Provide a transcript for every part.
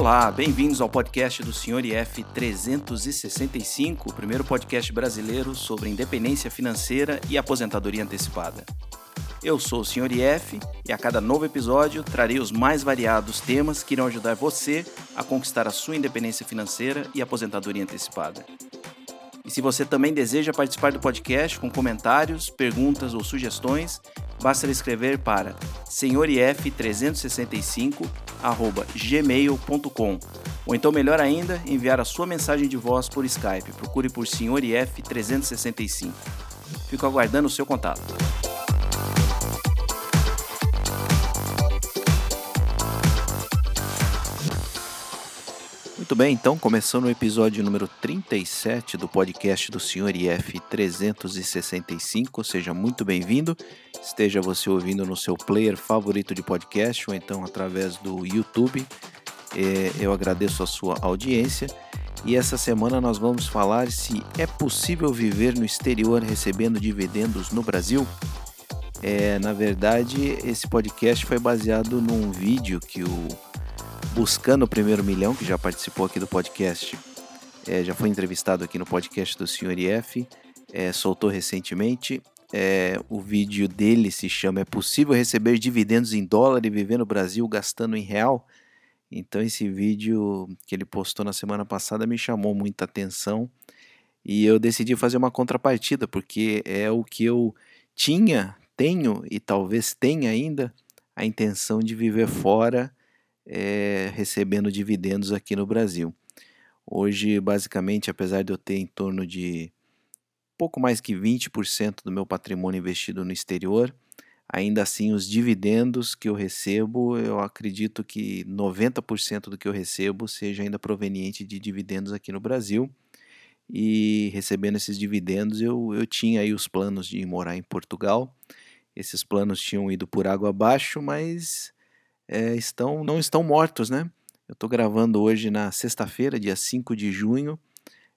Olá, bem-vindos ao podcast do Sr. IF 365, o primeiro podcast brasileiro sobre independência financeira e aposentadoria antecipada. Eu sou o Sr. IF e a cada novo episódio trarei os mais variados temas que irão ajudar você a conquistar a sua independência financeira e aposentadoria antecipada. E se você também deseja participar do podcast com comentários, perguntas ou sugestões, basta escrever para senhorif365@gmail.com ou então melhor ainda, enviar a sua mensagem de voz por Skype. Procure por senhorif 365. Fico aguardando o seu contato. Muito bem, então, começando o episódio número 37 do podcast do Sr. IF 365, seja muito bem-vindo. Esteja você ouvindo no seu player favorito de podcast ou então através do YouTube. É, eu agradeço a sua audiência. E essa semana nós vamos falar se é possível viver no exterior recebendo dividendos no Brasil. É, na verdade, esse podcast foi baseado num vídeo que o Buscando o Primeiro Milhão, que já participou aqui do podcast, é, já foi entrevistado aqui no podcast do Sr. IF, é, soltou recentemente. É, o vídeo dele se chama É possível receber dividendos em dólar e viver no Brasil gastando em real? Então, esse vídeo que ele postou na semana passada me chamou muita atenção e eu decidi fazer uma contrapartida, porque é o que eu tinha, tenho e talvez tenha ainda a intenção de viver fora é, recebendo dividendos aqui no Brasil. Hoje, basicamente, apesar de eu ter em torno de pouco mais que 20% do meu patrimônio investido no exterior, ainda assim os dividendos que eu recebo, eu acredito que 90% do que eu recebo seja ainda proveniente de dividendos aqui no Brasil. E recebendo esses dividendos, eu, eu tinha aí os planos de morar em Portugal. Esses planos tinham ido por água abaixo, mas é, estão, não estão mortos, né? Eu estou gravando hoje na sexta-feira, dia 5 de junho,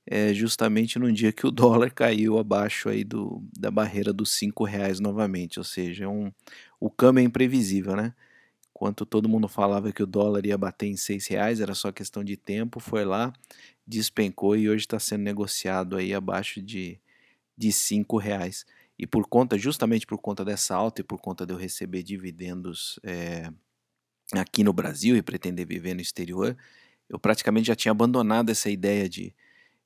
é, justamente no dia que o dólar caiu abaixo aí do, da barreira dos cinco reais novamente, ou seja, um, o câmbio é imprevisível, né? Enquanto todo mundo falava que o dólar ia bater em seis reais, era só questão de tempo, foi lá, despencou e hoje está sendo negociado aí abaixo de, de cinco reais. E por conta, justamente por conta dessa alta e por conta de eu receber dividendos é, aqui no Brasil e pretender viver no exterior, eu praticamente já tinha abandonado essa ideia de,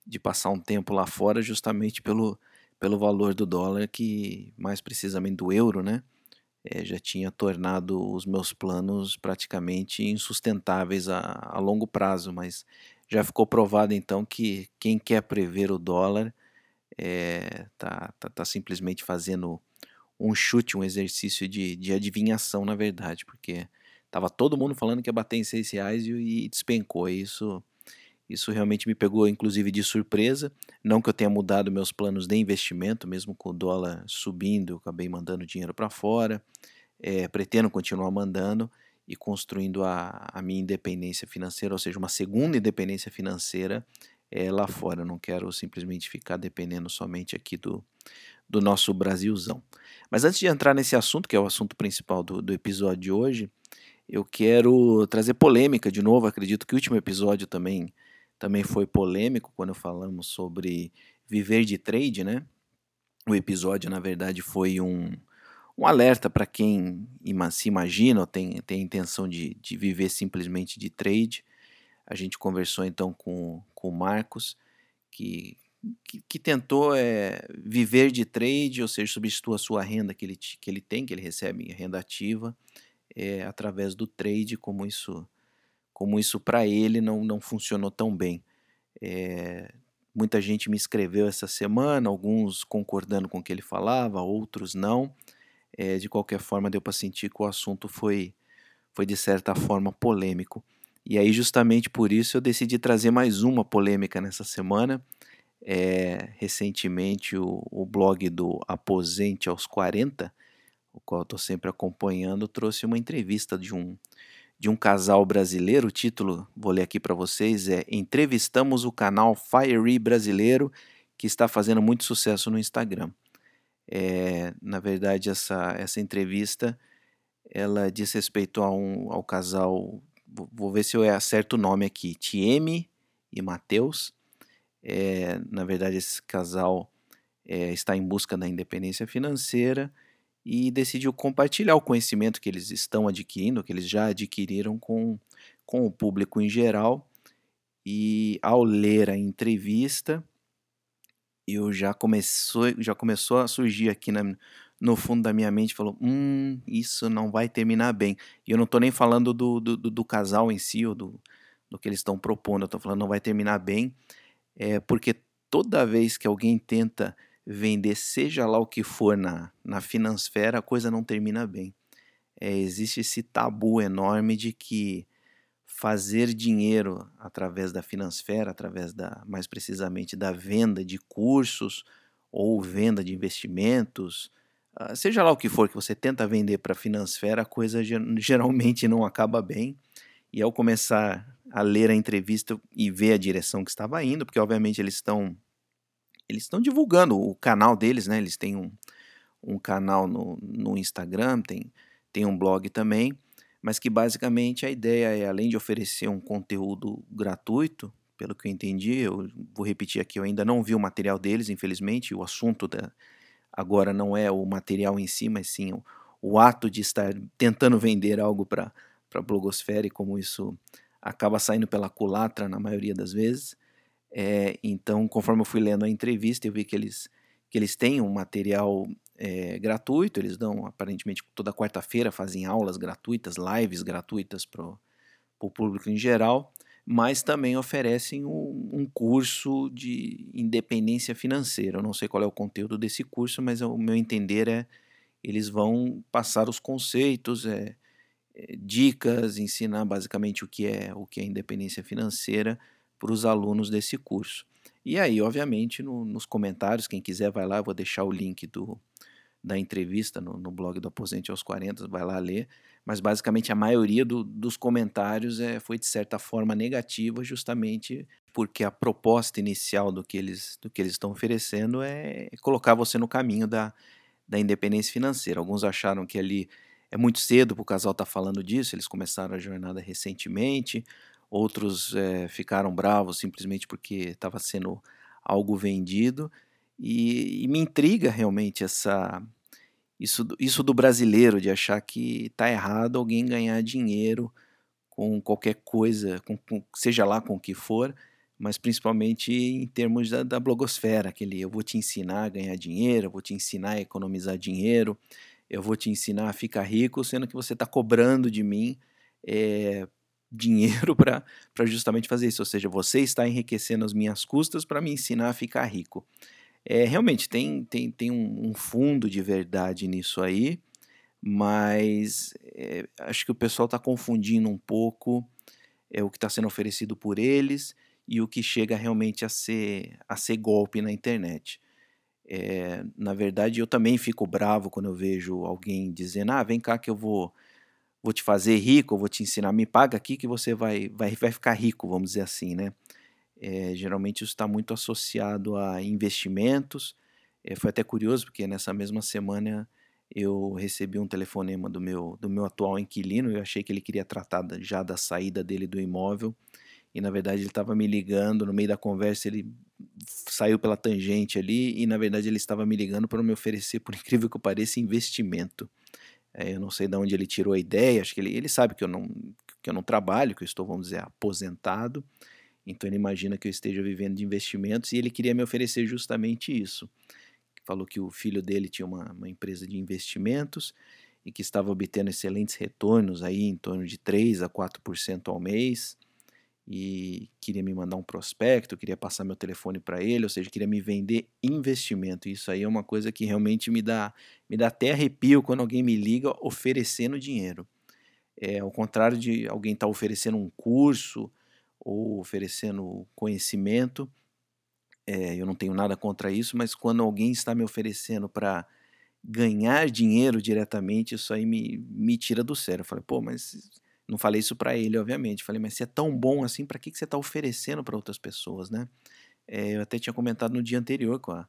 de passar um tempo lá fora justamente pelo, pelo valor do dólar, que mais precisamente do euro, né? É, já tinha tornado os meus planos praticamente insustentáveis a, a longo prazo, mas já ficou provado então que quem quer prever o dólar é, tá, tá, tá simplesmente fazendo um chute, um exercício de, de adivinhação, na verdade, porque Tava todo mundo falando que ia bater em 6 reais e, e despencou. Isso, isso realmente me pegou, inclusive, de surpresa. Não que eu tenha mudado meus planos de investimento, mesmo com o dólar subindo, eu acabei mandando dinheiro para fora. É, pretendo continuar mandando e construindo a, a, minha independência financeira, ou seja, uma segunda independência financeira é, lá fora. Eu não quero simplesmente ficar dependendo somente aqui do, do nosso Brasilzão. Mas antes de entrar nesse assunto, que é o assunto principal do, do episódio de hoje, eu quero trazer polêmica de novo. Acredito que o último episódio também, também foi polêmico quando falamos sobre viver de trade, né? O episódio, na verdade, foi um, um alerta para quem se imagina ou tem, tem a intenção de, de viver simplesmente de trade. A gente conversou então com, com o Marcos, que, que, que, tentou é, viver de trade, ou seja, substituir a sua renda que ele, que ele tem, que ele recebe renda ativa, é, através do trade, como isso, como isso para ele não, não funcionou tão bem. É, muita gente me escreveu essa semana, alguns concordando com o que ele falava, outros não. É, de qualquer forma, deu para sentir que o assunto foi, foi de certa forma polêmico. E aí, justamente por isso, eu decidi trazer mais uma polêmica nessa semana. É, recentemente, o, o blog do Aposente aos 40 o qual estou sempre acompanhando, trouxe uma entrevista de um, de um casal brasileiro. O título, vou ler aqui para vocês, é Entrevistamos o canal Fiery Brasileiro, que está fazendo muito sucesso no Instagram. É, na verdade, essa, essa entrevista ela diz respeito a um, ao casal vou ver se eu acerto o nome aqui, Tieme e Matheus. É, na verdade, esse casal é, está em busca da independência financeira e decidiu compartilhar o conhecimento que eles estão adquirindo, que eles já adquiriram com, com o público em geral. E ao ler a entrevista, eu já começou, já começou a surgir aqui na, no fundo da minha mente, falou, hum, isso não vai terminar bem. E eu não estou nem falando do, do, do, casal em si, ou do, do que eles estão propondo, eu estou falando não vai terminar bem, é porque toda vez que alguém tenta vender, seja lá o que for na, na finansfera, a coisa não termina bem. É, existe esse tabu enorme de que fazer dinheiro através da finansfera, através da, mais precisamente, da venda de cursos ou venda de investimentos, ah, seja lá o que for que você tenta vender para a finansfera, a coisa geralmente não acaba bem. E ao começar a ler a entrevista e ver a direção que estava indo, porque obviamente eles estão eles estão divulgando o canal deles, né? Eles têm um, um canal no, no Instagram, tem, tem um blog também, mas que basicamente a ideia é, além de oferecer um conteúdo gratuito, pelo que eu entendi, eu vou repetir aqui, eu ainda não vi o material deles, infelizmente, o assunto da, agora não é o material em si, mas sim o, o ato de estar tentando vender algo para a blogosfera e como isso acaba saindo pela culatra na maioria das vezes. É, então, conforme eu fui lendo a entrevista, eu vi que eles, que eles têm um material é, gratuito, eles dão, aparentemente, toda quarta-feira fazem aulas gratuitas, lives gratuitas para o público em geral, mas também oferecem um, um, curso de independência financeira. Eu não sei qual é o conteúdo desse curso, mas o meu entender é eles vão passar os conceitos, é, é, dicas, ensinar basicamente o que é o que é independência financeira para os alunos desse curso. E aí, obviamente, no, nos comentários, quem quiser vai lá, eu vou deixar o link do, da entrevista no, no blog do Aposente aos 40, vai lá ler. Mas basicamente a maioria do, dos comentários é, foi de certa forma negativa, justamente porque a proposta inicial do que eles, do que eles estão oferecendo é colocar você no caminho da, da independência financeira. Alguns acharam que ali é muito cedo para o casal estar tá falando disso, eles começaram a jornada recentemente outros é, ficaram bravos simplesmente porque estava sendo algo vendido. E, e, me intriga realmente essa isso, isso do brasileiro de achar que está errado alguém ganhar dinheiro com qualquer coisa, com, com, seja lá com o que for, mas principalmente em termos da, da blogosfera, aquele eu vou te ensinar a ganhar dinheiro, eu vou te ensinar a economizar dinheiro, eu vou te ensinar a ficar rico, sendo que você está cobrando de mim é, dinheiro para justamente fazer isso. Ou seja, você está enriquecendo as minhas custas para me ensinar a ficar rico. É, realmente tem, tem, tem um, um fundo de verdade nisso aí, mas é, acho que o pessoal está confundindo um pouco é, o que está sendo oferecido por eles e o que chega realmente a ser, a ser golpe na internet. É, na verdade, eu também fico bravo quando eu vejo alguém dizendo: ah, vem cá que eu vou vou te fazer rico, vou te ensinar, me paga aqui que você vai, vai, vai ficar rico, vamos dizer assim, né? É, geralmente isso está muito associado a investimentos. É, foi até curioso porque nessa mesma semana eu recebi um telefonema do meu, do meu atual inquilino. Eu achei que ele queria tratar já da saída dele do imóvel e na verdade ele estava me ligando no meio da conversa. Ele saiu pela tangente ali e na verdade ele estava me ligando para me oferecer, por incrível que pareça, investimento. É, eu não sei de onde ele tirou a ideia, acho que ele, ele sabe que eu, não, que eu não trabalho, que eu estou, vamos dizer, aposentado. Então ele imagina que eu esteja vivendo de investimentos e ele queria me oferecer justamente isso. Falou que o filho dele tinha uma, uma empresa de investimentos e que estava obtendo excelentes retornos aí em torno de 3 a 4% ao mês e queria me mandar um prospecto, queria passar meu telefone para ele, ou seja, queria me vender investimento. Isso aí é uma coisa que realmente me dá, me dá até arrepio quando alguém me liga oferecendo dinheiro. É, ao contrário de alguém estar tá oferecendo um curso ou oferecendo conhecimento, é, eu não tenho nada contra isso, mas quando alguém está me oferecendo para ganhar dinheiro diretamente, isso aí me, me tira do sério. Eu falei, pô, mas não falei isso para ele, obviamente. Falei, mas se é tão bom assim, para que, que você está oferecendo para outras pessoas, né? É, eu até tinha comentado no dia anterior com a,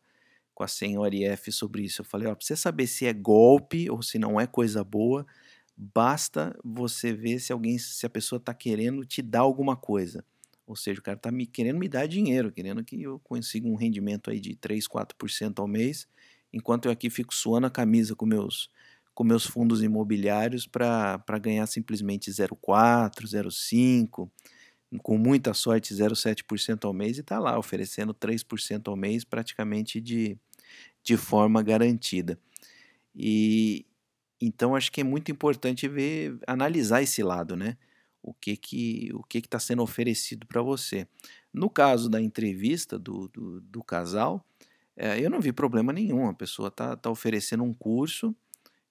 com a senhora IF sobre isso. Eu falei, ó, pra você saber se é golpe ou se não é coisa boa, basta você ver se alguém, se a pessoa está querendo te dar alguma coisa. Ou seja, o cara está me, querendo me dar dinheiro, querendo que eu consiga um rendimento aí de 3, 4% ao mês, enquanto eu aqui fico suando a camisa com meus, com meus fundos imobiliários para ganhar simplesmente 0,4, 0,5, com muita sorte 0,7% ao mês e está lá oferecendo 3% ao mês praticamente de, de forma garantida. E então acho que é muito importante ver, analisar esse lado, né? o que que o que está sendo oferecido para você. No caso da entrevista do, do, do casal, é, eu não vi problema nenhum. A pessoa está tá oferecendo um curso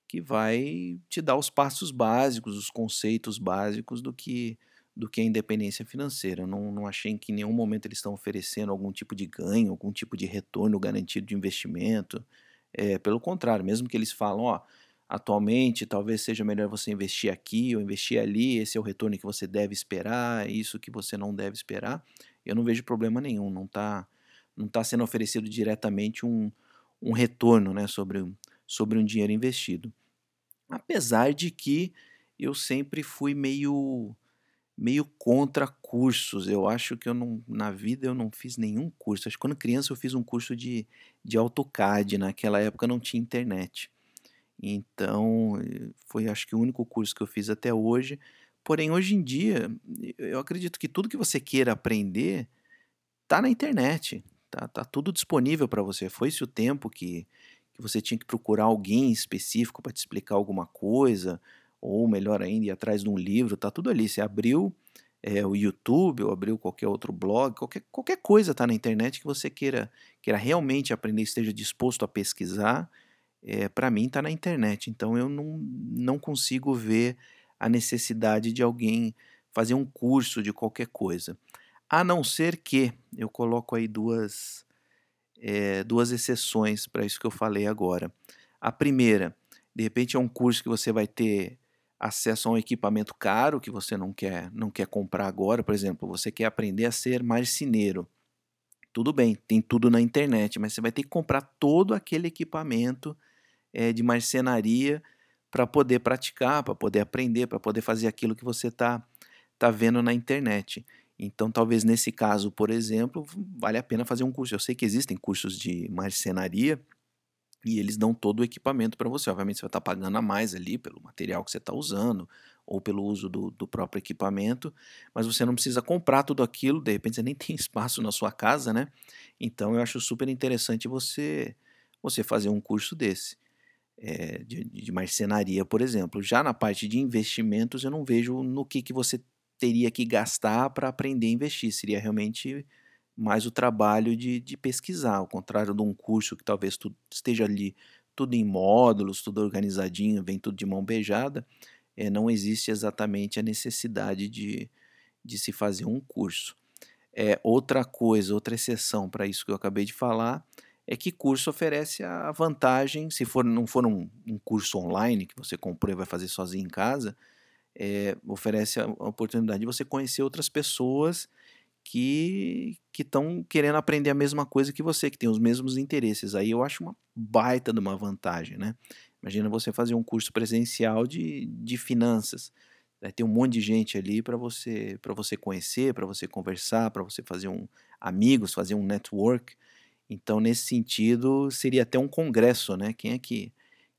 que vai te dar os passos básicos, os conceitos básicos do que do que é independência financeira. Não, não achei que em nenhum momento eles estão oferecendo algum tipo de ganho, algum tipo de retorno garantido de investimento. É, pelo contrário, mesmo que eles falam, ó, atualmente, talvez seja melhor você investir aqui ou investir ali, esse é o retorno que você deve esperar, isso que você não deve esperar. Eu não vejo problema nenhum, não está não tá sendo oferecido diretamente um, um retorno né, sobre, sobre um dinheiro investido. Apesar de que eu sempre fui meio meio contra cursos. Eu acho que eu não, na vida eu não fiz nenhum curso. Acho que quando criança eu fiz um curso de, de AutoCAD. Naquela época não tinha internet. Então, foi acho que o único curso que eu fiz até hoje. Porém, hoje em dia, eu acredito que tudo que você queira aprender está na internet. Tá, tá tudo disponível para você. Foi-se o tempo que, que você tinha que procurar alguém específico para te explicar alguma coisa, ou melhor ainda, ir atrás de um livro, tá tudo ali. Você abriu é, o YouTube ou abriu qualquer outro blog, qualquer, qualquer coisa está na internet que você queira, queira realmente aprender, esteja disposto a pesquisar é, eh, para mim está na internet. Então eu não, não consigo ver a necessidade de alguém fazer um curso de qualquer coisa. A não ser que eu coloco aí duas, é, duas exceções para isso que eu falei agora. A primeira, de repente é um curso que você vai ter acesso a um equipamento caro que você não quer, não quer comprar agora. Por exemplo, você quer aprender a ser marceneiro. Tudo bem, tem tudo na internet, mas você vai ter que comprar todo aquele equipamento é, de marcenaria para poder praticar, para poder aprender, para poder fazer aquilo que você está tá vendo na internet. Então, talvez nesse caso, por exemplo, vale a pena fazer um curso. Eu sei que existem cursos de marcenaria e eles dão todo o equipamento para você. Obviamente, você vai estar tá pagando a mais ali pelo material que você está usando ou pelo uso do, do, próprio equipamento, mas você não precisa comprar tudo aquilo. De repente, você nem tem espaço na sua casa, né? Então, eu acho super interessante você você fazer um curso desse é, de, de, marcenaria, por exemplo. Já na parte de investimentos, eu não vejo no que, que você teria que gastar para aprender a investir. Seria realmente mais o trabalho de, de pesquisar, ao contrário de um curso que talvez tu esteja ali tudo em módulos, tudo organizadinho, vem tudo de mão beijada, é, não existe exatamente a necessidade de, de se fazer um curso. É, outra coisa, outra exceção para isso que eu acabei de falar, é que curso oferece a vantagem, se for, não for um, um curso online que você comprou e vai fazer sozinho em casa, é, oferece a, oportunidade de você conhecer outras pessoas que estão querendo aprender a mesma coisa que você, que tem os mesmos interesses. Aí eu acho uma baita de uma vantagem, né? Imagina você fazer um curso presencial de, de finanças. Vai ter um monte de gente ali para você para você conhecer, para você conversar, para você fazer um amigos, fazer um network. Então, nesse sentido, seria até um congresso, né? Quem é que,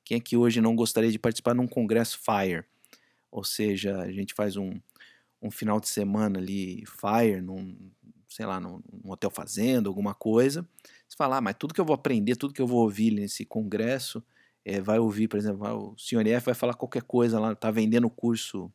quem é que hoje não gostaria de participar num congresso FIRE? Ou seja, a gente faz um, um final de semana ali FIRE, num, sei lá, num, num hotel fazenda, alguma coisa. Você fala, ah, mas tudo que eu vou aprender, tudo que eu vou ouvir nesse congresso, é, vai ouvir, por exemplo, o senhor F vai falar qualquer coisa lá, tá vendendo o curso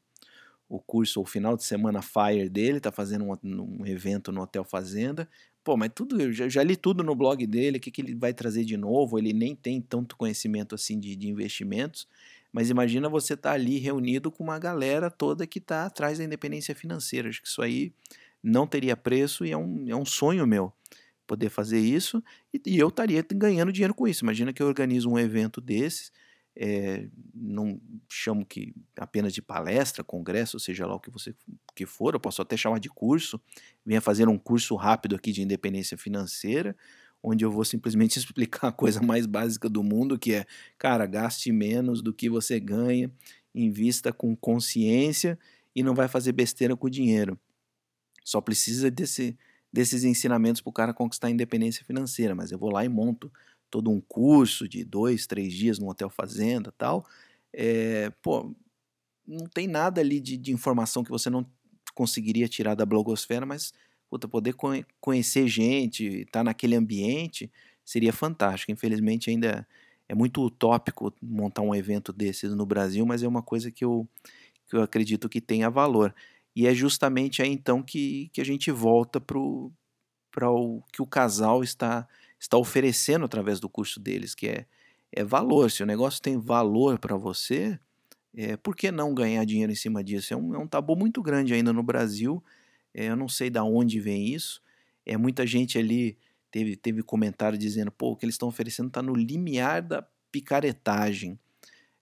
o curso, o final de semana FIRE dele, tá fazendo um, um evento no Hotel Fazenda, pô, mas tudo, eu já, já, li tudo no blog dele, o que, que ele vai trazer de novo? Ele nem tem tanto conhecimento assim de, de investimentos, mas imagina você estar tá ali reunido com uma galera toda que está atrás da independência financeira. Acho que isso aí não teria preço e é um, é um sonho meu poder fazer isso e, e eu estaria ganhando dinheiro com isso. Imagina que eu organizo um evento desses é, não chamo que apenas de palestra, congresso, seja lá o que você que for, eu posso até chamar de curso, venha fazer um curso rápido aqui de independência financeira, onde eu vou simplesmente explicar a coisa mais básica do mundo, que é, cara, gaste menos do que você ganha invista com consciência e não vai fazer besteira com o dinheiro. Só precisa desse, desses ensinamentos para o cara conquistar a independência financeira. Mas eu vou lá e monto todo um curso de dois, três dias no hotel fazenda tal. É, pô, não tem nada ali de, de, informação que você não conseguiria tirar da blogosfera, mas puta, poder conhecer gente, estar tá naquele ambiente, seria fantástico. Infelizmente ainda é muito utópico montar um evento desses no Brasil, mas é uma coisa que eu, que eu acredito que tenha valor. E é justamente aí então que, que a gente volta para o que o casal está, está oferecendo através do curso deles, que é, é valor. Se o negócio tem valor para você, é, por que não ganhar dinheiro em cima disso? É um, é um tabu muito grande ainda no Brasil. É, eu não sei de onde vem isso. É muita gente ali teve, teve comentário dizendo, pô, o que eles estão oferecendo está no limiar da picaretagem.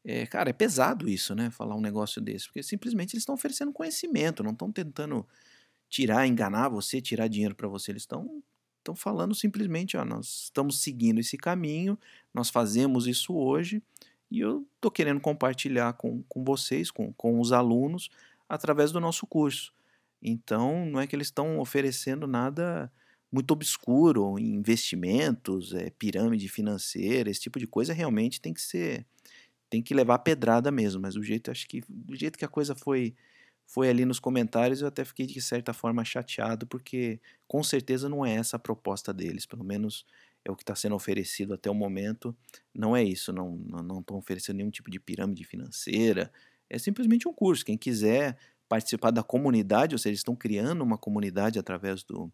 É, cara, é pesado isso, né? Falar um negócio desse, porque simplesmente eles estão oferecendo conhecimento, não estão tentando tirar, enganar você, tirar dinheiro para você. Eles estão estão falando simplesmente, ó, nós estamos seguindo esse caminho, nós fazemos isso hoje e eu estou querendo compartilhar com, com vocês, com, com os alunos, através do nosso curso. Então, não é que eles estão oferecendo nada muito obscuro, investimentos, é, pirâmide financeira, esse tipo de coisa realmente tem que ser tem que levar pedrada mesmo, mas do jeito acho que do jeito que a coisa foi foi ali nos comentários, eu até fiquei de certa forma chateado, porque com certeza não é essa a proposta deles, pelo menos é o que está sendo oferecido até o momento. Não é isso, não não estão oferecendo nenhum tipo de pirâmide financeira, é simplesmente um curso. Quem quiser participar da comunidade, ou seja, eles estão criando uma comunidade através do,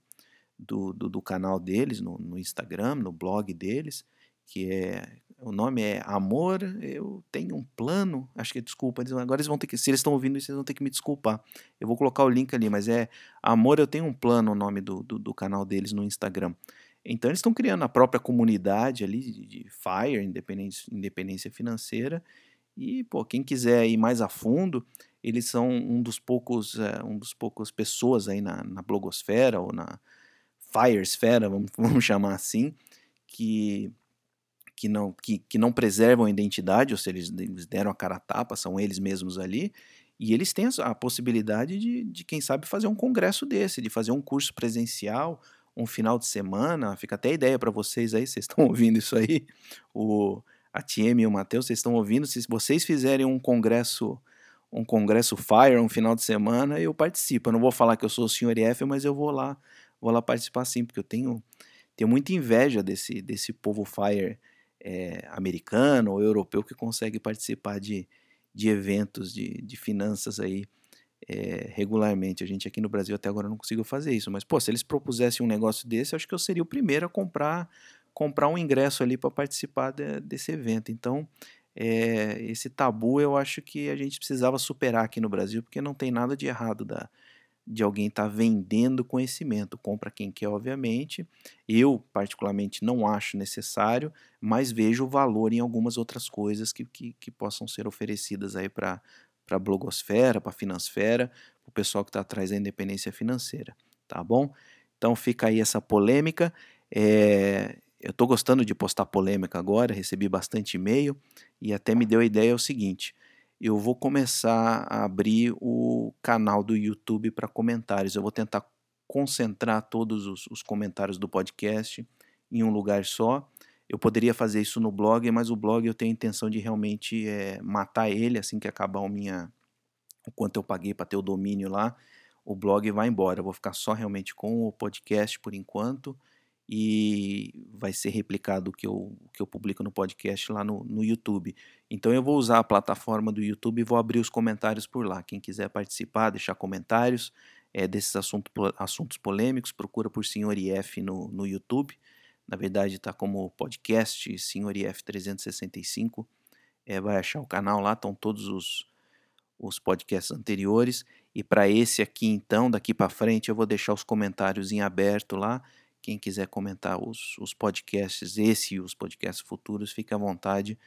do, do, do canal deles, no, no Instagram, no blog deles, que é o nome é Amor, eu tenho um plano. Acho que desculpa, agora eles vão ter que, se eles estão ouvindo isso, eles vão ter que me desculpar. Eu vou colocar o link ali, mas é Amor, eu tenho um plano, o nome do, do, do canal deles no Instagram. Então eles estão criando a própria comunidade ali de, de FIRE, independência, independência financeira. E, pô, quem quiser ir mais a fundo, eles são um dos poucos, é, um dos poucos pessoas aí na, na blogosfera ou na Firesfera, vamos, vamos chamar assim, que que não, que, que não preservam a identidade, ou seja, eles deram a cara a tapa, são eles mesmos ali, e eles têm a, possibilidade de, de, quem sabe, fazer um congresso desse, de fazer um curso presencial, um final de semana, fica até ideia para vocês aí, vocês estão ouvindo isso aí, o, a TM e o Matheus, vocês estão ouvindo, se vocês fizerem um congresso um congresso Fire um final de semana, eu participo. Eu não vou falar que eu sou o Sr. F, mas eu vou lá, vou lá participar sim, porque eu tenho, tenho muita inveja desse, desse povo Fire é, americano ou europeu que consegue participar de, de eventos de, de finanças aí é, regularmente. A gente aqui no Brasil até agora não conseguiu fazer isso, mas pô, se eles propusessem um negócio desse, acho que eu seria o primeiro a comprar comprar um ingresso ali para participar de, desse evento. Então, é, esse tabu eu acho que a gente precisava superar aqui no Brasil, porque não tem nada de errado da, de alguém estar tá vendendo conhecimento. Compra quem quer, obviamente. Eu, particularmente, não acho necessário, mas vejo valor em algumas outras coisas que, que, que possam ser oferecidas aí para a blogosfera, para a finansfera, para o pessoal que está atrás da independência financeira. Tá bom? Então fica aí essa polêmica. É, eu estou gostando de postar polêmica agora, recebi bastante e-mail e até me deu a ideia é o seguinte eu vou começar a abrir o canal do YouTube para comentários. Eu vou tentar concentrar todos os, os, comentários do podcast em um lugar só. Eu poderia fazer isso no blog, mas o blog eu tenho a intenção de realmente é, matar ele assim que acabar o minha o quanto eu paguei para ter o domínio lá. O blog vai embora. Eu vou ficar só realmente com o podcast por enquanto e vai ser replicado o que eu, que eu publico no podcast lá no, no YouTube. Então eu vou usar a plataforma do YouTube e vou abrir os comentários por lá. Quem quiser participar, deixar comentários é, desses assunto, assuntos polêmicos, procura por Senhor IF no, no YouTube. Na verdade está como podcast Senhor IF 365. É, vai achar o canal lá, estão todos os, os podcasts anteriores. E para esse aqui, então, daqui para frente, eu vou deixar os comentários em aberto lá quem quiser comentar os, os podcasts, esse e os podcasts futuros, fique à vontade,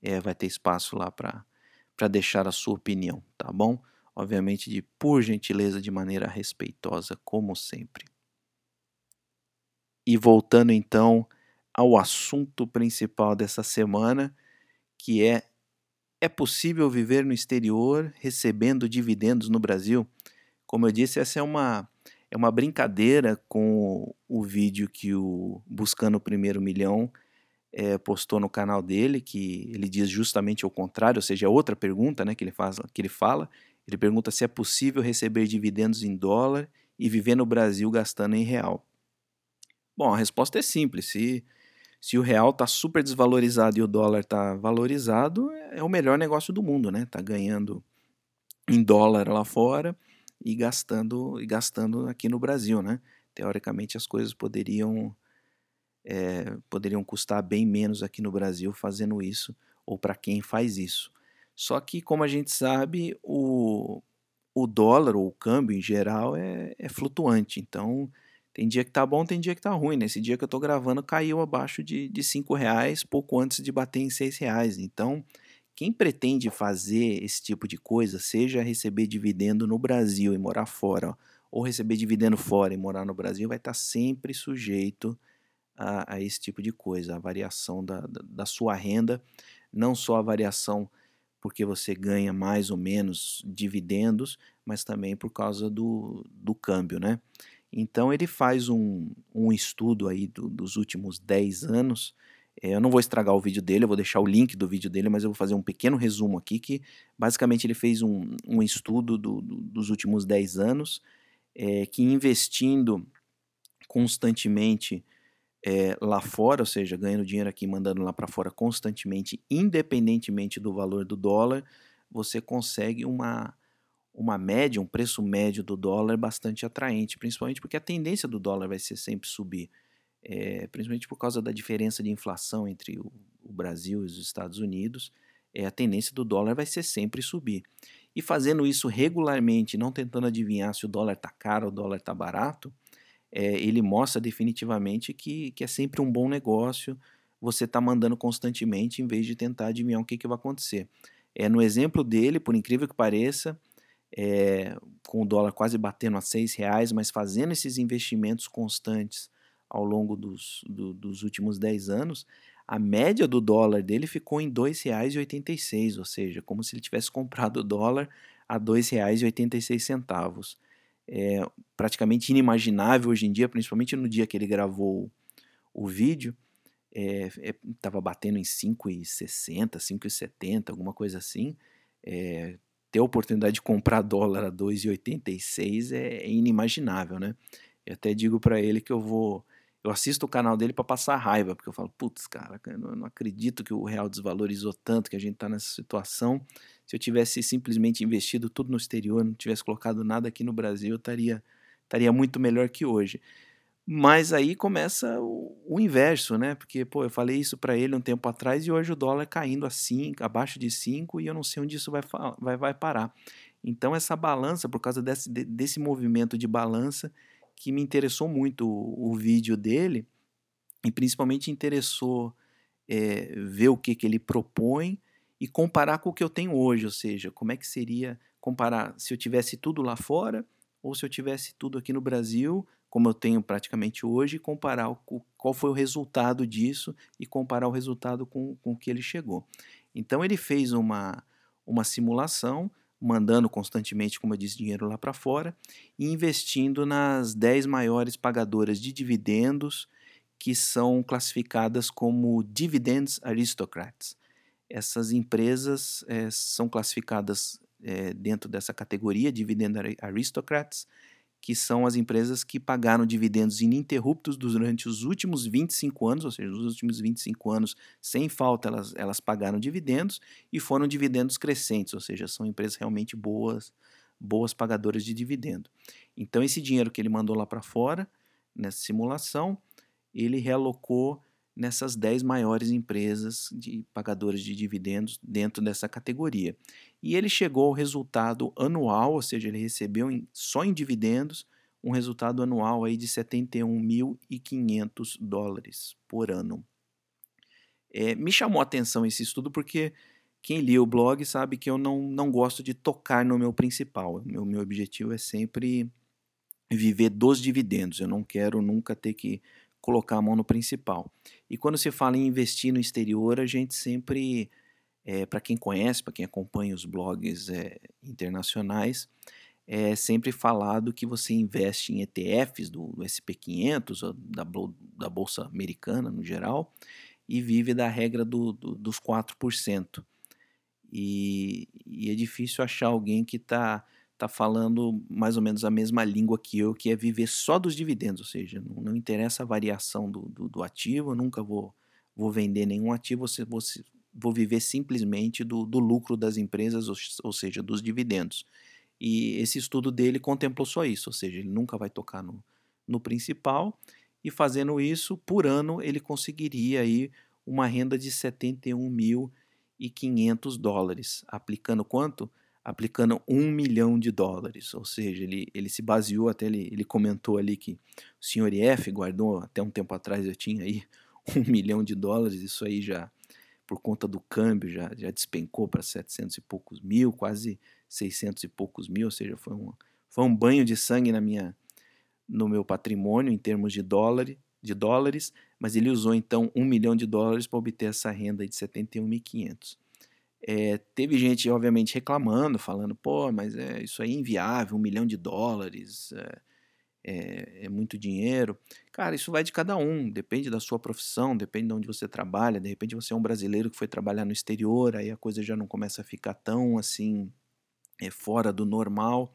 é, vai ter espaço lá para deixar a sua opinião, tá bom? Obviamente, de por gentileza, de maneira respeitosa, como sempre. E voltando então ao assunto principal dessa semana, que é É possível viver no exterior recebendo dividendos no Brasil? Como eu disse, essa é uma, é uma brincadeira com o vídeo que o Buscando o Primeiro Milhão é, postou no canal dele, que ele diz justamente o contrário, ou seja, é outra pergunta né, que, ele faz, que ele fala. Ele pergunta se é possível receber dividendos em dólar e viver no Brasil gastando em real. Bom, a resposta é simples. Se se o real está super desvalorizado e o dólar está valorizado, é o melhor negócio do mundo, né? Tá ganhando em dólar lá fora e gastando e gastando aqui no Brasil, né? Teoricamente as coisas poderiam é, poderiam custar bem menos aqui no Brasil fazendo isso ou para quem faz isso. Só que como a gente sabe o, o dólar ou o câmbio em geral é, é flutuante, então tem dia que tá bom, tem dia que tá ruim. Nesse dia que eu tô gravando, caiu abaixo de, de cinco reais, pouco antes de bater em seis reais. Então, quem pretende fazer esse tipo de coisa, seja receber dividendo no Brasil e morar fora, ou receber dividendo fora e morar no Brasil, vai estar tá sempre sujeito a, a, esse tipo de coisa, a variação da, da, sua renda, não só a variação porque você ganha mais ou menos dividendos, mas também por causa do, do câmbio, né? Então ele faz um, um estudo aí do, dos últimos 10 anos. É, eu não vou estragar o vídeo dele, eu vou deixar o link do vídeo dele, mas eu vou fazer um pequeno resumo aqui que basicamente ele fez um, um estudo do, do, dos últimos 10 anos é, que investindo constantemente é, lá fora, ou seja, ganhando dinheiro aqui mandando lá para fora constantemente, independentemente do valor do dólar, você consegue uma uma média, um preço médio do dólar bastante atraente, principalmente porque a tendência do dólar vai ser sempre subir, é, principalmente por causa da diferença de inflação entre o, o Brasil e os Estados Unidos, é, a tendência do dólar vai ser sempre subir. E fazendo isso regularmente, não tentando adivinhar se o dólar está caro ou o dólar está barato, é, ele mostra definitivamente que, que é sempre um bom negócio você está mandando constantemente em vez de tentar adivinhar o que, que vai acontecer. É, no exemplo dele, por incrível que pareça, é, com o dólar quase batendo a seis reais, mas fazendo esses investimentos constantes ao longo dos, do, dos últimos 10 anos, a média do dólar dele ficou em R$ 2,86, ou seja, como se ele tivesse comprado o dólar a R$ 2,86. É praticamente inimaginável hoje em dia, principalmente no dia que ele gravou o vídeo, estava é, é, batendo em 5,60, 5,70, alguma coisa assim. É, ter a oportunidade de comprar dólar a 2,86 é, é inimaginável, né? Eu até digo para ele que eu vou. Eu assisto o canal dele para passar raiva, porque eu falo, putz, cara, eu não acredito que o real desvalorizou tanto, que a gente está nessa situação. Se eu tivesse simplesmente investido tudo no exterior, não tivesse colocado nada aqui no Brasil, eu estaria, estaria muito melhor que hoje. Mas aí começa o, o, inverso, né? Porque, pô, eu falei isso para ele um tempo atrás e hoje o dólar caindo assim, abaixo de 5 e eu não sei onde isso vai, vai, vai parar. Então, essa balança, por causa desse, desse movimento de balança, que me interessou muito o, o vídeo dele e principalmente interessou é, ver o que, que ele propõe e comparar com o que eu tenho hoje, ou seja, como é que seria comparar se eu tivesse tudo lá fora ou se eu tivesse tudo aqui no Brasil como eu tenho praticamente hoje, e comparar o, qual foi o resultado disso e comparar o resultado com, com o que ele chegou. Então ele fez uma, uma simulação, mandando constantemente, como eu disse, dinheiro lá para fora e investindo nas 10 maiores pagadoras de dividendos que são classificadas como Dividends Aristocrats. Essas empresas é, são classificadas é, dentro dessa categoria, Dividend Aristocrats, que são as empresas que pagaram dividendos ininterruptos durante os últimos 25 anos, ou seja, nos últimos 25 anos, sem falta, elas, elas pagaram dividendos e foram dividendos crescentes, ou seja, são empresas realmente boas, boas pagadoras de dividendo. Então, esse dinheiro que ele mandou lá para fora, nessa simulação, ele realocou nessas 10 maiores empresas de pagadoras de dividendos dentro dessa categoria. E ele chegou ao resultado anual, ou seja, ele recebeu em, só em dividendos um resultado anual aí de 71.500 dólares por ano. É, me chamou a atenção esse estudo porque quem lia o blog sabe que eu não, não gosto de tocar no meu principal. Meu, meu objetivo é sempre viver dos dividendos. Eu não quero nunca ter que colocar a mão no principal. E quando se fala em investir no exterior, a gente sempre é, para quem conhece, para quem acompanha os blogs é, internacionais, é sempre falado que você investe em ETFs do SP500, da, da Bolsa Americana no geral, e vive da regra do, do, dos 4%. E, e é difícil achar alguém que está tá falando mais ou menos a mesma língua que eu, que é viver só dos dividendos, ou seja, não, não interessa a variação do, do, do, ativo, eu nunca vou, vou vender nenhum ativo, você, vou viver simplesmente do, do lucro das empresas, ou, ou seja, dos dividendos. E esse estudo dele contemplou só isso, ou seja, ele nunca vai tocar no, no principal, e fazendo isso, por ano, ele conseguiria aí uma renda de 71.500 dólares. Aplicando quanto? Aplicando um milhão de dólares. Ou seja, ele, ele se baseou, até ele, ele comentou ali que o senhor IF guardou, até um tempo atrás eu tinha aí um milhão de dólares, isso aí já, por conta do câmbio, já, já despencou para 700 e poucos mil, quase 600 e poucos mil, ou seja, foi um, foi um banho de sangue na minha, no meu patrimônio em termos de, dólar, de dólares, mas ele usou então um milhão de dólares para obter essa renda de 71.500. É, teve gente, obviamente, reclamando, falando, pô, mas é, isso aí é inviável, um milhão de dólares, é, é, é, muito dinheiro. Cara, isso vai de cada um, depende da sua profissão, depende de onde você trabalha. De repente você é um brasileiro que foi trabalhar no exterior, aí a coisa já não começa a ficar tão assim é, fora do normal.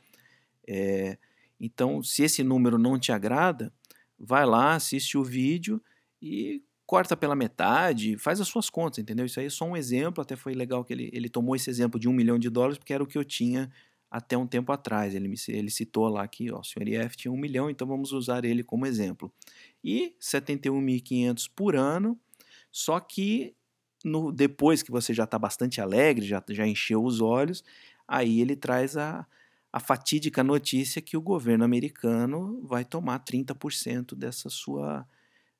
É, então, se esse número não te agrada, vai lá, assiste o vídeo e corta pela metade, faz as suas contas, entendeu? Isso aí é só um exemplo, até foi legal que ele, ele tomou esse exemplo de um milhão de dólares, porque era o que eu tinha até um tempo atrás. Ele, me, ele citou lá que ó, o senhor IF tinha um milhão, então vamos usar ele como exemplo. E 71.500 por ano, só que no, depois que você já está bastante alegre, já, já encheu os olhos, aí ele traz a, a fatídica notícia que o governo americano vai tomar 30% dessa sua,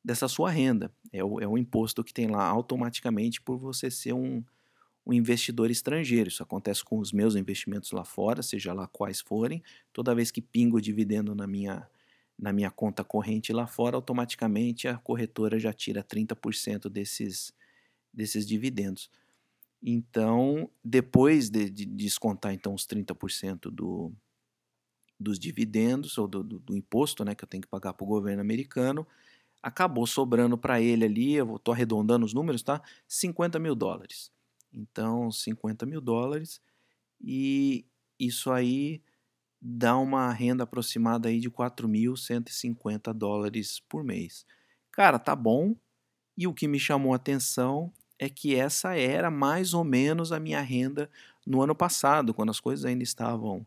dessa sua renda. É o, é o imposto que tem lá automaticamente por você ser um, um investidor estrangeiro. Isso acontece com os meus investimentos lá fora, seja lá quais forem. Toda vez que pingo dividendo na minha, na minha conta corrente lá fora, automaticamente a corretora já tira 30% desses, desses dividendos. Então, depois de, de descontar então os 30% do, dos dividendos ou do, do, do, imposto né, que eu tenho que pagar para o governo americano, acabou sobrando para ele ali, eu estou arredondando os números, tá? 50 mil dólares. Então, 50 mil dólares e isso aí dá uma renda aproximada aí de 4.150 dólares por mês. Cara, tá bom. E o que me chamou a atenção é que essa era mais ou menos a minha renda no ano passado, quando as coisas ainda estavam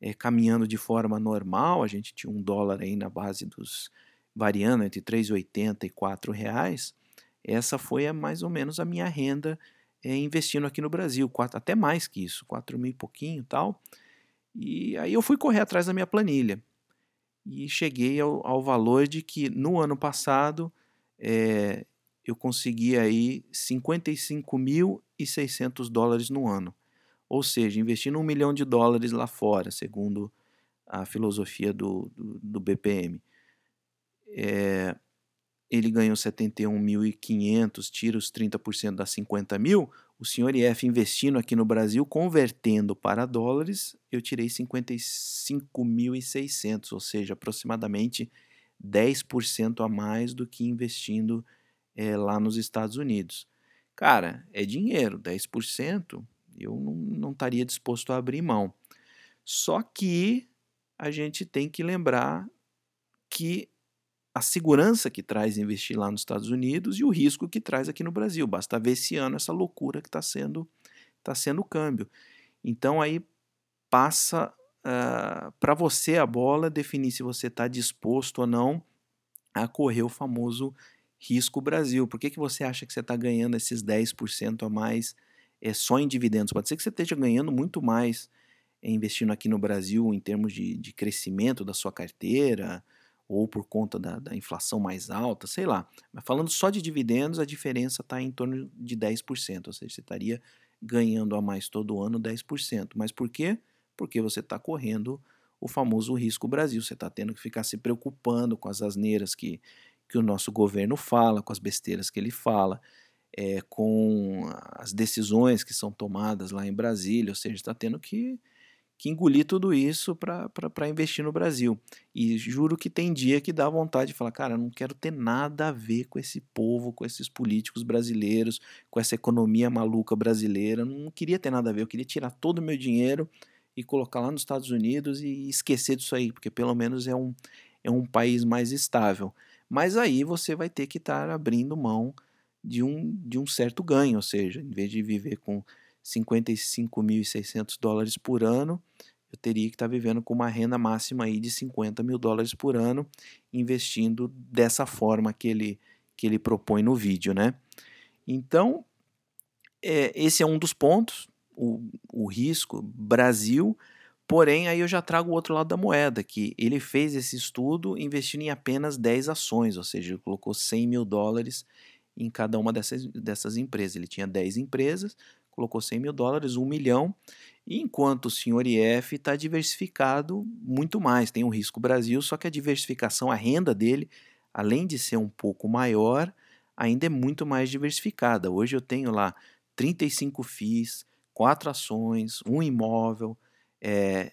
é, caminhando de forma normal, a gente tinha um dólar aí na base dos variando entre 3,80 e 4 reais. Essa foi a, mais ou menos a minha renda é, investindo aqui no Brasil, quatro, até mais que isso, 4 mil e pouquinho tal. E aí eu fui correr atrás da minha planilha e cheguei ao, ao valor de que no ano passado é, eu consegui aí 55.600 dólares no ano. Ou seja, investindo um milhão de dólares lá fora, segundo a filosofia do, do, do BPM. É, ele ganhou 71.500, tira os 30% das 50 mil, o senhor IF investindo aqui no Brasil, convertendo para dólares, eu tirei 55.600, ou seja, aproximadamente 10% a mais do que investindo é, lá nos Estados Unidos. Cara, é dinheiro, 10%, eu não, não estaria disposto a abrir mão. Só que a gente tem que lembrar que a segurança que traz investir lá nos Estados Unidos e o risco que traz aqui no Brasil. Basta ver esse ano essa loucura que está sendo, tá sendo o câmbio. Então aí passa uh, ah, para você a bola definir se você está disposto ou não a correr o famoso Risco Brasil. Por que, que você acha que você está ganhando esses 10% a mais é, só em dividendos? Pode ser que você esteja ganhando muito mais é, investindo aqui no Brasil em termos de, de crescimento da sua carteira ou por conta da, da, inflação mais alta, sei lá. Mas falando só de dividendos, a diferença está em torno de 10%, ou seja, você estaria ganhando a mais todo ano 10%. Mas por quê? Porque você está correndo o famoso risco Brasil, você está tendo que ficar se preocupando com as asneiras que que o nosso governo fala, com as besteiras que ele fala. é, com as decisões que são tomadas lá em Brasília, ou seja, está tendo que, que engolir tudo isso para investir no Brasil. E juro que tem dia que dá vontade de falar, cara, não quero ter nada a ver com esse povo, com esses políticos brasileiros, com essa economia maluca brasileira, não queria ter nada a ver, eu queria tirar todo o meu dinheiro e colocar lá nos Estados Unidos e esquecer disso aí, porque pelo menos é um, é um país mais estável. Mas aí você vai ter que estar abrindo mão de um, de um certo ganho, ou seja, em vez de viver com 55.600 dólares por ano, eu teria que estar vivendo com uma renda máxima aí de 50 mil dólares por ano, investindo dessa forma que ele, que ele propõe no vídeo, né? Então, é, esse é um dos pontos, o, o risco Brasil, porém aí eu já trago o outro lado da moeda, que ele fez esse estudo investindo em apenas 10 ações, ou seja, ele colocou 100 mil dólares em cada uma dessas, dessas empresas. Ele tinha 10 empresas, colocou 100 mil dólares, 1 milhão, enquanto o senhor IF está diversificado muito mais. Tem o risco Brasil, só que a diversificação, a renda dele, além de ser um pouco maior, ainda é muito mais diversificada. Hoje eu tenho lá 35 FIIs, 4 ações, um imóvel, é,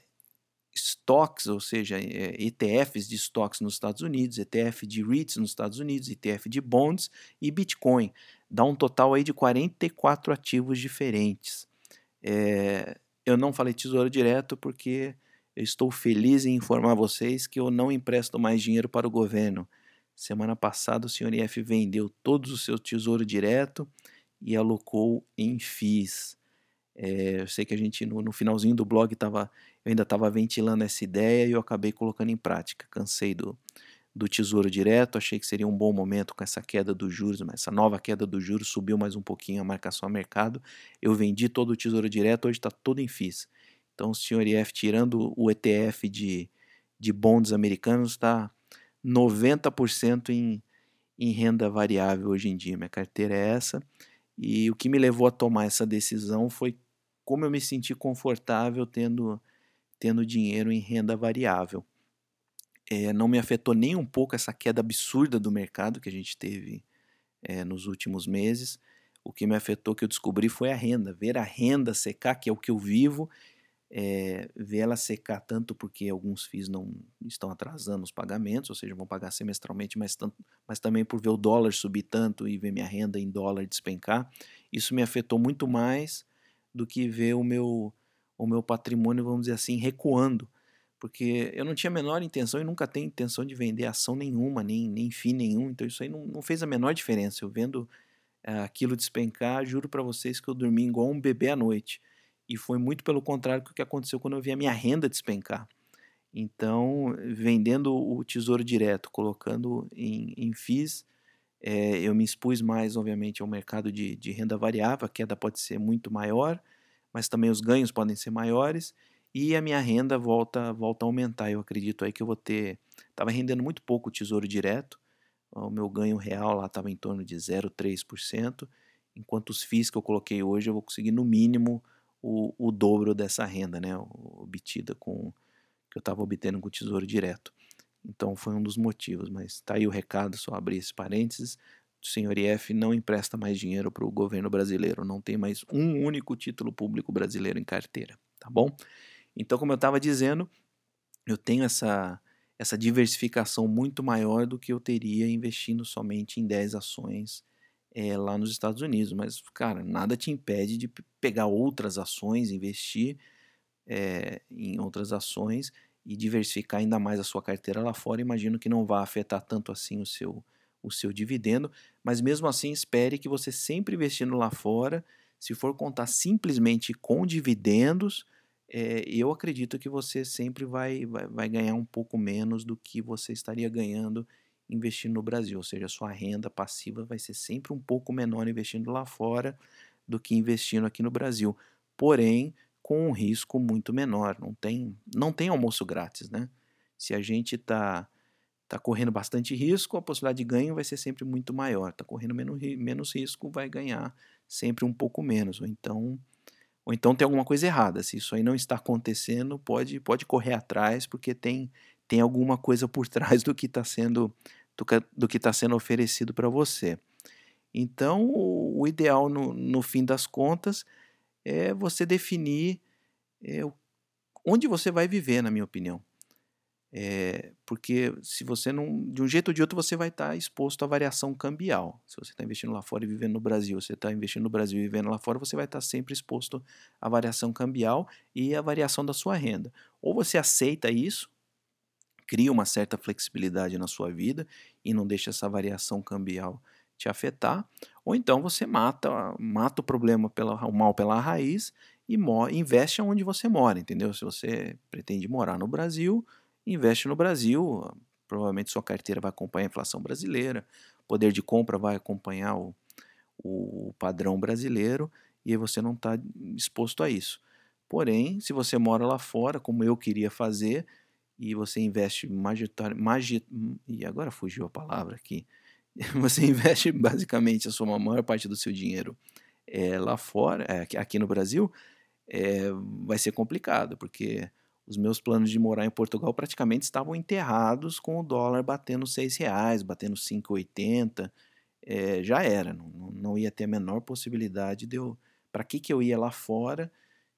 stocks, ou seja, é, ETFs de stocks nos Estados Unidos, ETF de REITs nos Estados Unidos, ETF de bonds e Bitcoin. Dá um total aí de 44 ativos diferentes. É, eu não falei tesouro direto porque eu estou feliz em informar vocês que eu não empresto mais dinheiro para o governo. Semana passada o senhor IF vendeu todos os seus tesouro direto e alocou em FIIs. É, eu sei que a gente no, no finalzinho do blog estava eu ainda estava ventilando essa ideia e eu acabei colocando em prática. Cansei do, do Tesouro Direto, achei que seria um bom momento com essa queda dos juros, mas essa nova queda dos juros subiu mais um pouquinho a marcação a mercado. Eu vendi todo o Tesouro Direto, hoje está todo em FIIs. Então o senhor IF, tirando o ETF de, de bonds americanos, está 90% em, em renda variável hoje em dia. Minha carteira é essa. E o que me levou a tomar essa decisão foi como eu me senti confortável tendo tendo dinheiro em renda variável. É, não me afetou nem um pouco essa queda absurda do mercado que a gente teve é, nos últimos meses. O que me afetou, que eu descobri, foi a renda. Ver a renda secar, que é o que eu vivo, é, ver ela secar tanto porque alguns FIIs não estão atrasando os pagamentos, ou seja, vão pagar semestralmente, mas, tanto, mas também por ver o dólar subir tanto e ver minha renda em dólar despencar. Isso me afetou muito mais do que ver o meu o meu patrimônio, vamos dizer assim, recuando. Porque eu não tinha a menor intenção e nunca tenho intenção de vender ação nenhuma, nem, nem FII nenhum. Então isso aí não, não fez a menor diferença. Eu vendo uh, aquilo despencar, juro para vocês que eu dormi igual um bebê à noite. E foi muito pelo contrário do que aconteceu quando eu vi a minha renda despencar. Então, vendendo o tesouro direto, colocando em, em FIIs, é, eu me expus mais, obviamente, ao mercado de, de renda variável, a queda pode ser muito maior, mas também os ganhos podem ser maiores e a minha renda volta, volta a aumentar. Eu acredito aí que eu vou ter. Estava rendendo muito pouco o tesouro direto, o meu ganho real lá estava em torno de 0,3%, enquanto os FIIs que eu coloquei hoje eu vou conseguir no mínimo o, o dobro dessa renda, né, obtida com que eu estava obtendo com o tesouro direto. Então foi um dos motivos, mas está aí o recado, só abrir esse parênteses o senhor IF não empresta mais dinheiro para o governo brasileiro, não tem mais um único título público brasileiro em carteira, tá bom? Então, como eu estava dizendo, eu tenho essa, essa diversificação muito maior do que eu teria investindo somente em 10 ações é, lá nos Estados Unidos. Mas, cara, nada te impede de pegar outras ações, investir é, em outras ações e diversificar ainda mais a sua carteira lá fora. Imagino que não vai afetar tanto assim o seu o seu dividendo, mas mesmo assim espere que você sempre investindo lá fora, se for contar simplesmente com dividendos, é, eu acredito que você sempre vai, vai, vai, ganhar um pouco menos do que você estaria ganhando investindo no Brasil, ou seja, sua renda passiva vai ser sempre um pouco menor investindo lá fora do que investindo aqui no Brasil, porém com um risco muito menor, não tem, não tem almoço grátis, né? Se a gente está Está correndo bastante risco, a possibilidade de ganho vai ser sempre muito maior. Está correndo menos, menos risco, vai ganhar sempre um pouco menos. Ou então, ou então tem alguma coisa errada. Se isso aí não está acontecendo, pode, pode correr atrás, porque tem, tem alguma coisa por trás do que está sendo do que está sendo oferecido para você. Então, o ideal, no, no fim das contas, é você definir é, onde você vai viver, na minha opinião. É, porque se você não. De um jeito ou de outro, você vai estar exposto à variação cambial. Se você está investindo lá fora e vivendo no Brasil, você está investindo no Brasil e vivendo lá fora, você vai estar sempre exposto à variação cambial e à variação da sua renda. Ou você aceita isso, cria uma certa flexibilidade na sua vida e não deixa essa variação cambial te afetar, ou então você mata, mata o problema pela, o mal pela raiz e investe onde você mora, entendeu? Se você pretende morar no Brasil, investe no Brasil, provavelmente sua carteira vai acompanhar a inflação brasileira, poder de compra vai acompanhar o, o padrão brasileiro e aí você não está exposto a isso. Porém, se você mora lá fora, como eu queria fazer, e você investe majoritariamente, e agora fugiu a palavra aqui, você investe basicamente a sua maior parte do seu dinheiro é, lá fora, é, aqui no Brasil, é, vai ser complicado, porque os meus planos de morar em Portugal praticamente estavam enterrados com o dólar batendo seis reais, batendo 5,80. É, já era, não, não ia ter a menor possibilidade de eu. Para que, que eu ia lá fora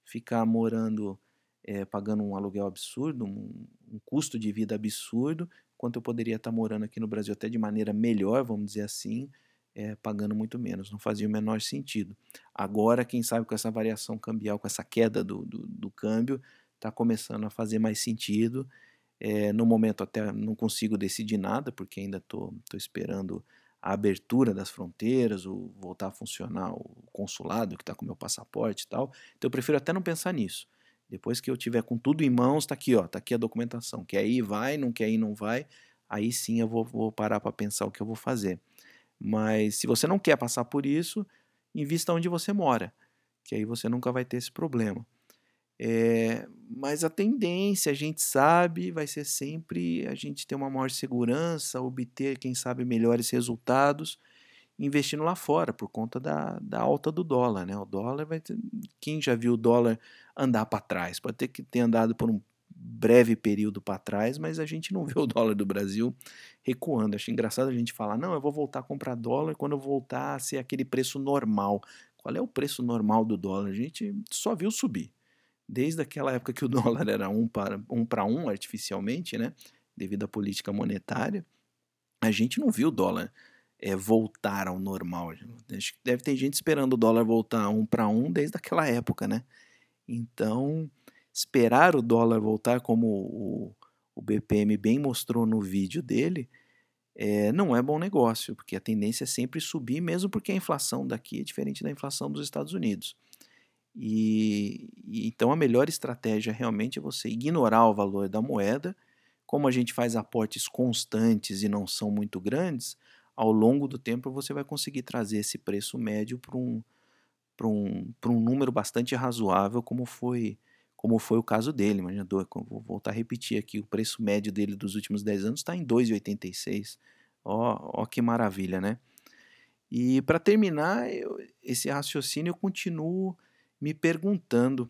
ficar morando, é, pagando um aluguel absurdo, um, um, custo de vida absurdo, quanto eu poderia estar morando aqui no Brasil até de maneira melhor, vamos dizer assim, é, pagando muito menos. Não fazia o menor sentido. Agora, quem sabe com essa variação cambial, com essa queda do, do, do câmbio, está começando a fazer mais sentido. É, no momento até não consigo decidir nada, porque ainda estou esperando a abertura das fronteiras, o voltar a funcionar o consulado que está com meu passaporte e tal. Então eu prefiro até não pensar nisso. Depois que eu tiver com tudo em mãos, está aqui, ó, tá aqui a documentação. Quer ir, vai, não quer ir, não vai. Aí sim eu vou, vou parar para pensar o que eu vou fazer. Mas se você não quer passar por isso, invista onde você mora, que aí você nunca vai ter esse problema. É, mas a tendência, a gente sabe, vai ser sempre a gente ter uma maior segurança, obter, quem sabe, melhores resultados investindo lá fora, por conta da, da alta do dólar. Né? O dólar vai ter, Quem já viu o dólar andar para trás? Pode ter que ter andado por um breve período para trás, mas a gente não vê o dólar do Brasil recuando. Acho engraçado a gente falar, não, eu vou voltar a comprar dólar quando eu voltar a ser aquele preço normal. Qual é o preço normal do dólar? A gente só viu subir desde aquela época que o dólar era um para um, para um artificialmente, né, devido à política monetária, a gente não viu o dólar é, voltar ao normal. Deve ter gente esperando o dólar voltar um para um desde aquela época, né? Então, esperar o dólar voltar como o, o BPM bem mostrou no vídeo dele, é, não é bom negócio, porque a tendência é sempre subir, mesmo porque a inflação daqui é diferente da inflação dos Estados Unidos. E, e, então a melhor estratégia realmente é você ignorar o valor da moeda. Como a gente faz aportes constantes e não são muito grandes, ao longo do tempo você vai conseguir trazer esse preço médio para um, um, um número bastante razoável, como foi como foi o caso dele. Imagina, vou voltar a repetir aqui, o preço médio dele dos últimos 10 anos está em 2,86. Ó, ó que maravilha, né? E para terminar, eu, esse raciocínio eu continuo me perguntando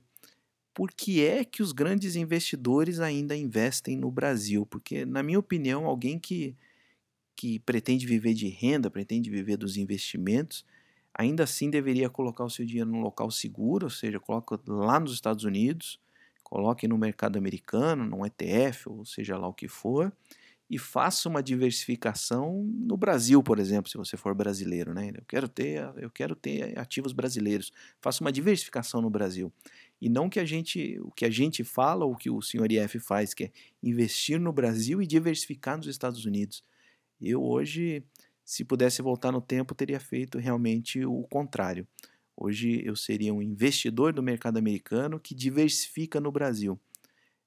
por que é que os grandes investidores ainda investem no Brasil? Porque, na minha opinião, alguém que, que pretende viver de renda, pretende viver dos investimentos, ainda assim deveria colocar o seu dinheiro num local seguro, ou seja, coloca lá nos Estados Unidos, coloque no mercado americano, num ETF, ou seja lá o que for, e faça uma diversificação no Brasil, por exemplo, se você for brasileiro, né? Eu quero ter, eu quero ter ativos brasileiros. Faça uma diversificação no Brasil. E não que a gente, o que a gente fala, o que o senhor IF faz, que é investir no Brasil e diversificar nos Estados Unidos. Eu hoje, se pudesse voltar no tempo, teria feito realmente o contrário. Hoje eu seria um investidor do mercado americano que diversifica no Brasil.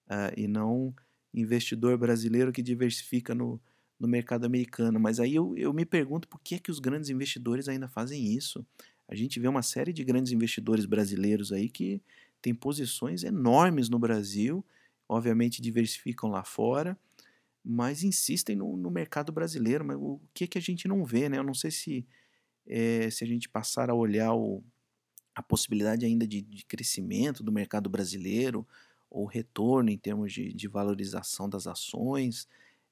Uh, e não investidor brasileiro que diversifica no, no mercado americano. Mas aí eu, eu me pergunto por que, é que os grandes investidores ainda fazem isso. A gente vê uma série de grandes investidores brasileiros aí que têm posições enormes no Brasil, obviamente diversificam lá fora, mas insistem no, no mercado brasileiro. Mas o que, é que a gente não vê, né? Eu não sei se, é, se a gente passar a olhar o, a possibilidade ainda de, de crescimento do mercado brasileiro, ou retorno em termos de, de valorização das ações,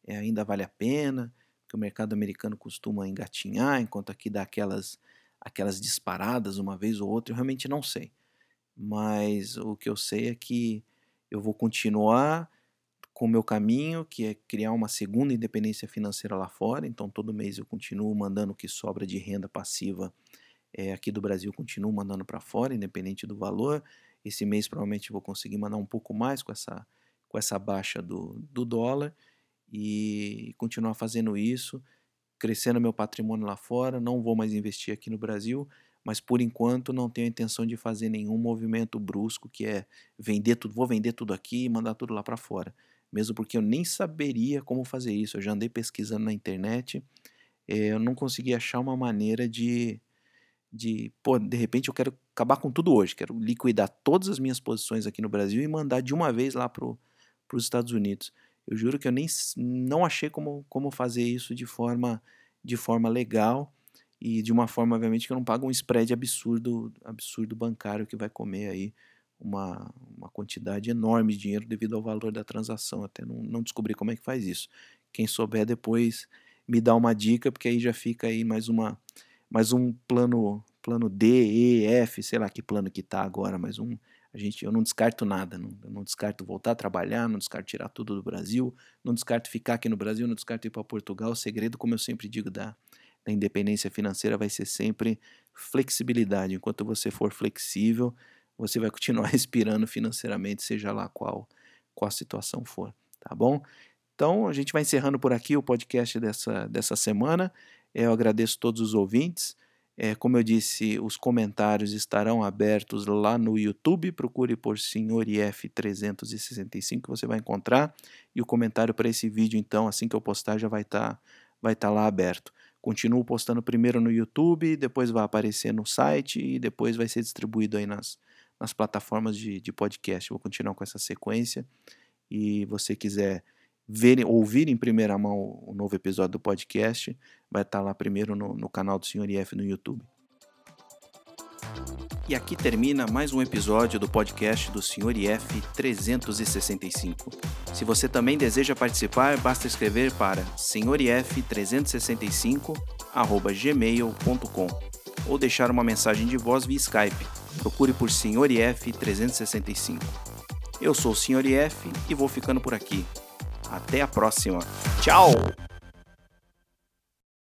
é, ainda vale a pena. que o mercado americano costuma engatinhar, enquanto aqui dá aquelas, aquelas disparadas uma vez ou outra, eu realmente não sei. Mas o que eu sei é que eu vou continuar com o meu caminho, que é criar uma segunda independência financeira lá fora. Então, todo mês eu continuo mandando o que sobra de renda passiva é, aqui do Brasil, continuo mandando para fora, independente do valor. Esse mês provavelmente vou conseguir mandar um pouco mais com essa, com essa baixa do, do dólar e continuar fazendo isso, crescendo meu patrimônio lá fora. Não vou mais investir aqui no Brasil, mas por enquanto não tenho a intenção de fazer nenhum movimento brusco que é vender tudo, vou vender tudo aqui e mandar tudo lá para fora mesmo porque eu nem saberia como fazer isso. Eu já andei pesquisando na internet, eh, eu não consegui achar uma maneira de, de, pô, de repente eu quero acabar com tudo hoje, quero liquidar todas as minhas posições aqui no Brasil e mandar de uma vez lá para os Estados Unidos. Eu juro que eu nem não achei como, como fazer isso de forma, de forma legal e de uma forma, obviamente, que eu não pago um spread absurdo, absurdo bancário que vai comer aí uma, uma quantidade enorme de dinheiro devido ao valor da transação. Até não, não descobri como é que faz isso. Quem souber depois me dá uma dica, porque aí já fica aí mais uma mais um plano plano D, E, F, sei lá que plano que tá agora, mas um a gente eu não descarto nada, não, não descarto voltar a trabalhar, não descarto tirar tudo do Brasil, não descarto ficar aqui no Brasil, não descarto ir para Portugal. O segredo, como eu sempre digo, da, da independência financeira vai ser sempre flexibilidade. Enquanto você for flexível, você vai continuar respirando financeiramente, seja lá qual, qual a situação for, tá bom? Então, a gente vai encerrando por aqui o podcast dessa, dessa semana. Eu agradeço todos os ouvintes. É, como eu disse, os comentários estarão abertos lá no YouTube. Procure por Senhor IF 365 você vai encontrar. E o comentário para esse vídeo, então, assim que eu postar, já vai estar tá, vai tá lá aberto. Continuo postando primeiro no YouTube, depois vai aparecer no site e depois vai ser distribuído aí nas, nas plataformas de, de podcast. Vou continuar com essa sequência. E você quiser ver, ouvir em primeira mão o novo episódio do podcast, vai estar lá primeiro no, no canal do Sr. IF no YouTube. E aqui termina mais um episódio do podcast do Sr. IF 365. Se você também deseja participar, basta escrever para senhorif365@gmail.com ou deixar uma mensagem de voz via Skype Procure por Sr. IF 365. Eu sou o Sr. IF e vou ficando por aqui. Até a próxima. Tchau!